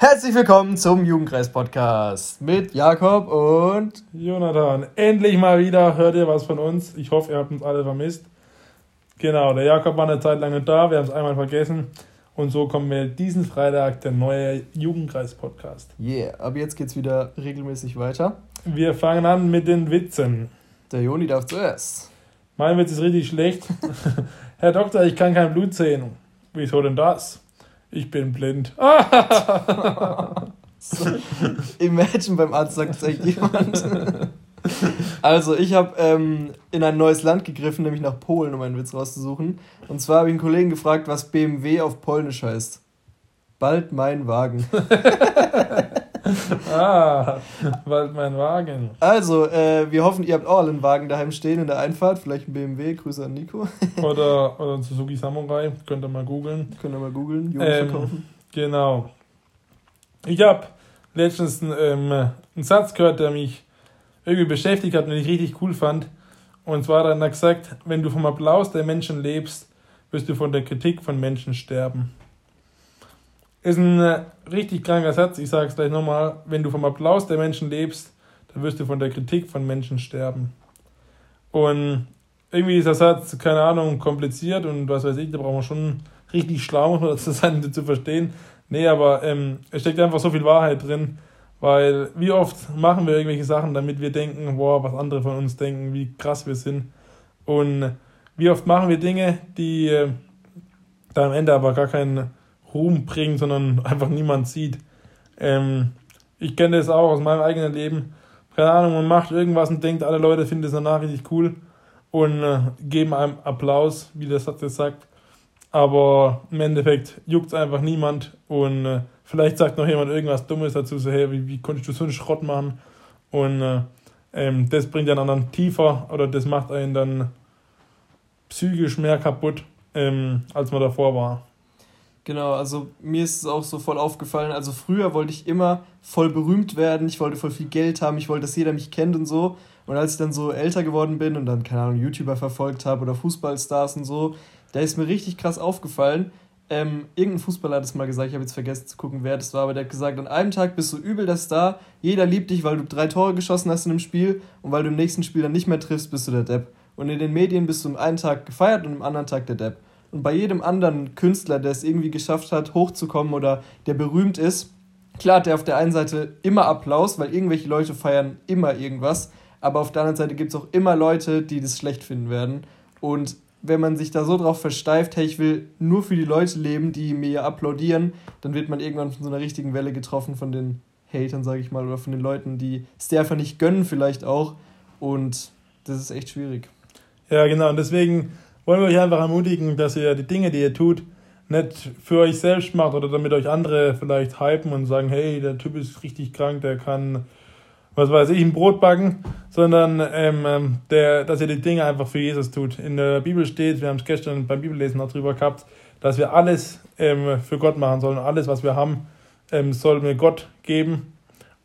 Herzlich willkommen zum Jugendkreis-Podcast mit Jakob und Jonathan. Endlich mal wieder hört ihr was von uns. Ich hoffe, ihr habt uns alle vermisst. Genau, der Jakob war eine Zeit lang nicht da, wir haben es einmal vergessen. Und so kommen wir diesen Freitag, der neue Jugendkreis-Podcast. Yeah, ab jetzt geht's wieder regelmäßig weiter. Wir fangen an mit den Witzen. Der Joni darf zuerst. Mein Witz ist richtig schlecht. Herr Doktor, ich kann kein Blut sehen. Wieso denn das? Ich bin blind. so, imagine beim Arzt sagt es jemand. Also, ich habe ähm, in ein neues Land gegriffen, nämlich nach Polen, um einen Witz rauszusuchen. Und zwar habe ich einen Kollegen gefragt, was BMW auf Polnisch heißt. Bald mein Wagen. ah, bald mein Wagen. Also, äh, wir hoffen, ihr habt auch einen Wagen daheim stehen in der Einfahrt. Vielleicht ein BMW. Grüße an Nico. oder, oder ein Suzuki Samurai. Könnt ihr mal googeln. Könnt ihr mal googeln. Ähm, genau. Ich habe letztens ähm, einen Satz gehört, der mich irgendwie beschäftigt hat und ich richtig cool fand. Und zwar hat er gesagt, wenn du vom Applaus der Menschen lebst, wirst du von der Kritik von Menschen sterben. Ist ein äh, richtig kranker Satz, ich sage es gleich nochmal. Wenn du vom Applaus der Menschen lebst, dann wirst du von der Kritik von Menschen sterben. Und irgendwie ist der Satz, keine Ahnung, kompliziert und was weiß ich, da braucht man schon richtig schlau, um das sein, zu verstehen. Nee, aber ähm, es steckt einfach so viel Wahrheit drin. Weil wie oft machen wir irgendwelche Sachen, damit wir denken, boah, was andere von uns denken, wie krass wir sind. Und wie oft machen wir Dinge, die äh, da am Ende aber gar keinen Ruhm bringen, sondern einfach niemand sieht. Ähm, ich kenne das auch aus meinem eigenen Leben. Keine Ahnung, man macht irgendwas und denkt, alle Leute finden das danach richtig cool und äh, geben einem Applaus, wie der Satz jetzt sagt. Aber im Endeffekt juckt es einfach niemand und äh, vielleicht sagt noch jemand irgendwas Dummes dazu, so hey, wie, wie konntest du so einen Schrott machen? Und äh, ähm, das bringt einen anderen tiefer oder das macht einen dann psychisch mehr kaputt, ähm, als man davor war. Genau, also mir ist es auch so voll aufgefallen. Also früher wollte ich immer voll berühmt werden, ich wollte voll viel Geld haben, ich wollte, dass jeder mich kennt und so. Und als ich dann so älter geworden bin und dann, keine Ahnung, YouTuber verfolgt habe oder Fußballstars und so, da ist mir richtig krass aufgefallen. Ähm, irgendein Fußballer hat es mal gesagt, ich habe jetzt vergessen zu gucken, wer das war, aber der hat gesagt, an einem Tag bist du übel der Star, jeder liebt dich, weil du drei Tore geschossen hast in einem Spiel und weil du im nächsten Spiel dann nicht mehr triffst, bist du der Depp. Und in den Medien bist du am einen Tag gefeiert und am anderen Tag der Depp. Und bei jedem anderen Künstler, der es irgendwie geschafft hat, hochzukommen oder der berühmt ist, klar hat er auf der einen Seite immer Applaus, weil irgendwelche Leute feiern immer irgendwas, aber auf der anderen Seite gibt es auch immer Leute, die das schlecht finden werden. Und wenn man sich da so drauf versteift, hey, ich will nur für die Leute leben, die mir applaudieren, dann wird man irgendwann von so einer richtigen Welle getroffen von den Hatern, sage ich mal, oder von den Leuten, die es dir einfach nicht gönnen vielleicht auch. Und das ist echt schwierig. Ja, genau. Und deswegen wollen wir euch einfach ermutigen, dass ihr die Dinge, die ihr tut, nicht für euch selbst macht oder damit euch andere vielleicht hypen und sagen, hey, der Typ ist richtig krank, der kann was weiß ich, ein Brot backen, sondern ähm, ähm, der, dass ihr die Dinge einfach für Jesus tut. In der Bibel steht, wir haben es gestern beim Bibellesen noch drüber gehabt, dass wir alles ähm, für Gott machen sollen. Alles, was wir haben, ähm, sollen wir Gott geben.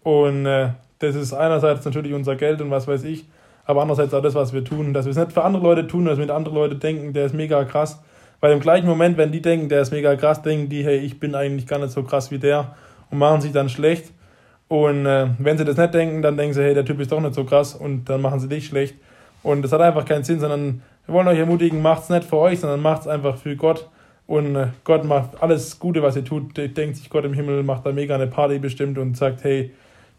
Und äh, das ist einerseits natürlich unser Geld und was weiß ich, aber andererseits auch das, was wir tun. Dass wir es nicht für andere Leute tun, dass wir mit andere Leute denken, der ist mega krass. Weil im gleichen Moment, wenn die denken, der ist mega krass, denken die, hey, ich bin eigentlich gar nicht so krass wie der und machen sich dann schlecht. Und äh, wenn sie das nicht denken, dann denken sie, hey, der Typ ist doch nicht so krass und dann machen sie dich schlecht. Und das hat einfach keinen Sinn, sondern wir wollen euch ermutigen, macht es nicht für euch, sondern macht es einfach für Gott. Und äh, Gott macht alles Gute, was ihr tut. Denkt sich Gott im Himmel, macht da mega eine Party bestimmt und sagt, hey,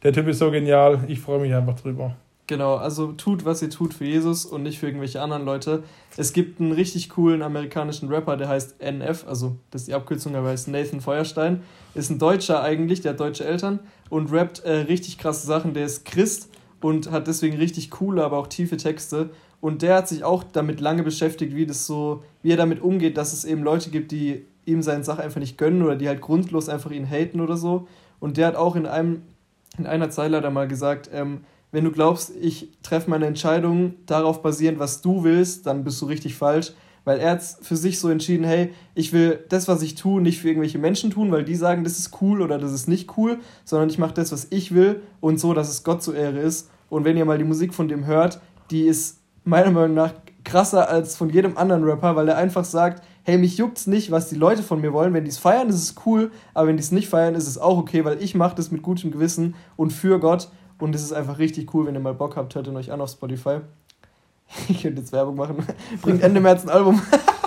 der Typ ist so genial, ich freue mich einfach drüber. Genau, also tut, was ihr tut für Jesus und nicht für irgendwelche anderen Leute. Es gibt einen richtig coolen amerikanischen Rapper, der heißt NF, also das ist die Abkürzung, aber heißt Nathan Feuerstein. Ist ein Deutscher eigentlich, der hat deutsche Eltern und rappt äh, richtig krasse Sachen. Der ist Christ und hat deswegen richtig coole, aber auch tiefe Texte. Und der hat sich auch damit lange beschäftigt, wie das so, wie er damit umgeht, dass es eben Leute gibt, die ihm seine Sache einfach nicht gönnen oder die halt grundlos einfach ihn haten oder so. Und der hat auch in einem, in einer Zeile da mal gesagt, ähm, wenn du glaubst, ich treffe meine Entscheidung darauf basierend, was du willst, dann bist du richtig falsch. Weil er hat für sich so entschieden, hey, ich will das, was ich tue, nicht für irgendwelche Menschen tun, weil die sagen, das ist cool oder das ist nicht cool, sondern ich mache das, was ich will und so, dass es Gott zur Ehre ist. Und wenn ihr mal die Musik von dem hört, die ist meiner Meinung nach krasser als von jedem anderen Rapper, weil er einfach sagt, hey, mich juckt's nicht, was die Leute von mir wollen. Wenn die es feiern, ist es cool, aber wenn die es nicht feiern, ist es auch okay, weil ich mache das mit gutem Gewissen und für Gott. Und es ist einfach richtig cool, wenn ihr mal Bock habt, hört ihn euch an auf Spotify. Ich könnte jetzt Werbung machen. Bringt Ende März ein Album.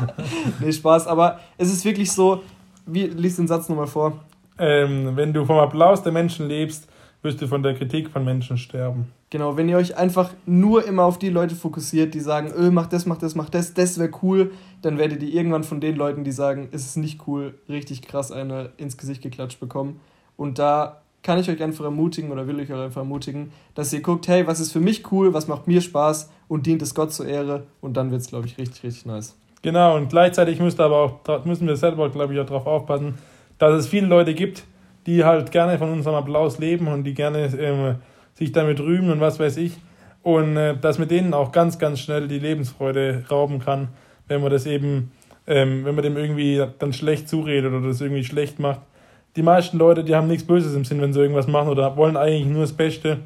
nee, Spaß. Aber es ist wirklich so, wie, lies den Satz nochmal vor. Ähm, wenn du vom Applaus der Menschen lebst, wirst du von der Kritik von Menschen sterben. Genau, wenn ihr euch einfach nur immer auf die Leute fokussiert, die sagen, öh, mach das, mach das, mach das, das wäre cool, dann werdet ihr irgendwann von den Leuten, die sagen, es ist nicht cool, richtig krass eine ins Gesicht geklatscht bekommen. Und da kann ich euch einfach ermutigen oder will ich euch einfach ermutigen, dass ihr guckt, hey, was ist für mich cool, was macht mir Spaß und dient es Gott zur Ehre und dann wird es, glaube ich, richtig, richtig nice. Genau, und gleichzeitig müsst aber auch, müssen wir selber, glaube ich, auch darauf aufpassen, dass es viele Leute gibt, die halt gerne von unserem Applaus leben und die gerne ähm, sich damit rühmen und was weiß ich. Und äh, dass mit denen auch ganz, ganz schnell die Lebensfreude rauben kann, wenn man das eben, ähm, wenn man dem irgendwie dann schlecht zuredet oder das irgendwie schlecht macht. Die meisten Leute, die haben nichts Böses im Sinn, wenn sie irgendwas machen oder wollen eigentlich nur das Beste.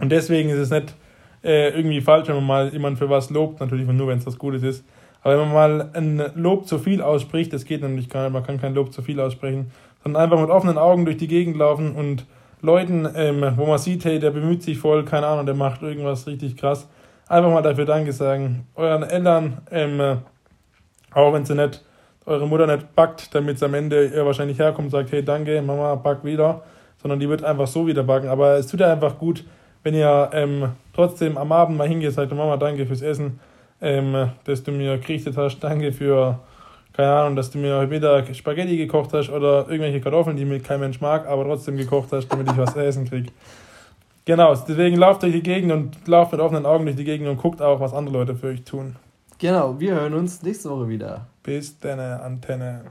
Und deswegen ist es nicht äh, irgendwie falsch, wenn man mal jemanden für was lobt, natürlich nur, wenn es was Gutes ist. Aber wenn man mal ein Lob zu viel ausspricht, das geht nämlich gar nicht, man kann kein Lob zu viel aussprechen, sondern einfach mit offenen Augen durch die Gegend laufen und Leuten, ähm, wo man sieht, hey, der bemüht sich voll, keine Ahnung, der macht irgendwas richtig krass, einfach mal dafür Danke sagen. Euren Eltern, ähm, auch wenn sie nicht, eure Mutter nicht backt, damit es am Ende ihr wahrscheinlich herkommt und sagt, hey, danke, Mama, back wieder, sondern die wird einfach so wieder backen. Aber es tut ja einfach gut, wenn ihr ähm, trotzdem am Abend mal hingeht, sagt, Mama, danke fürs Essen, ähm, dass du mir gerichtet hast, danke für keine Ahnung, dass du mir heute Mittag Spaghetti gekocht hast oder irgendwelche Kartoffeln, die mir kein Mensch mag, aber trotzdem gekocht hast, damit ich was essen kriege. Genau, deswegen lauft durch die Gegend und lauft mit offenen Augen durch die Gegend und guckt auch, was andere Leute für euch tun. Genau, wir hören uns nächste Woche wieder. Bis deine Antenne.